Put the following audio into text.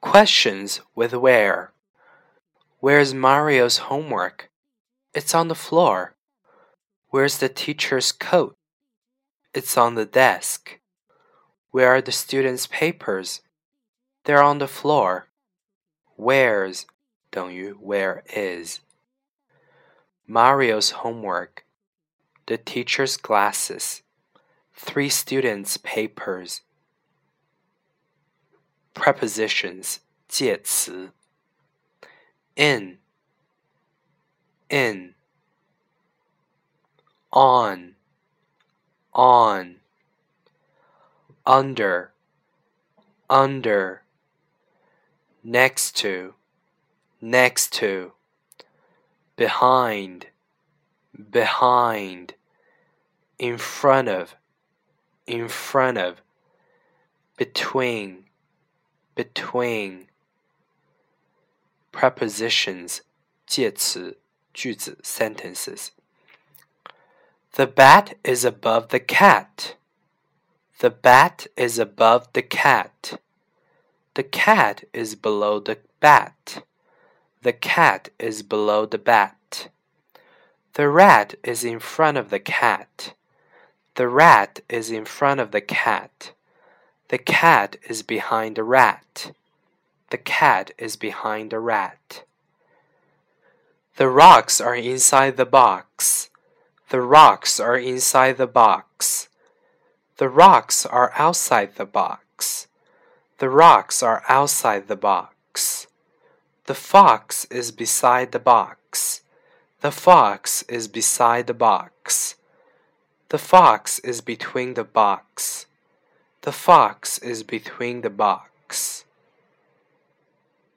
Questions with where. Where's Mario's homework? It's on the floor. Where's the teacher's coat? It's on the desk. Where are the students' papers? They're on the floor. Where's 等于 where is. Mario's homework. The teacher's glasses. Three students' papers. Prepositions 介词。In in on on under under next to next to behind behind in front of in front of between between prepositions 介词句子 sentences The bat is above the cat. The bat is above the cat. The cat is below the bat. The cat is below the bat. The rat is in front of the cat. The rat is in front of the cat. The cat is behind the rat. The cat is behind the rat. The rocks are inside the box. The rocks are inside the box. The rocks are outside the box. The rocks are outside the box. The fox is beside the box. The fox is beside the box. The fox is between the box. The fox is between the box.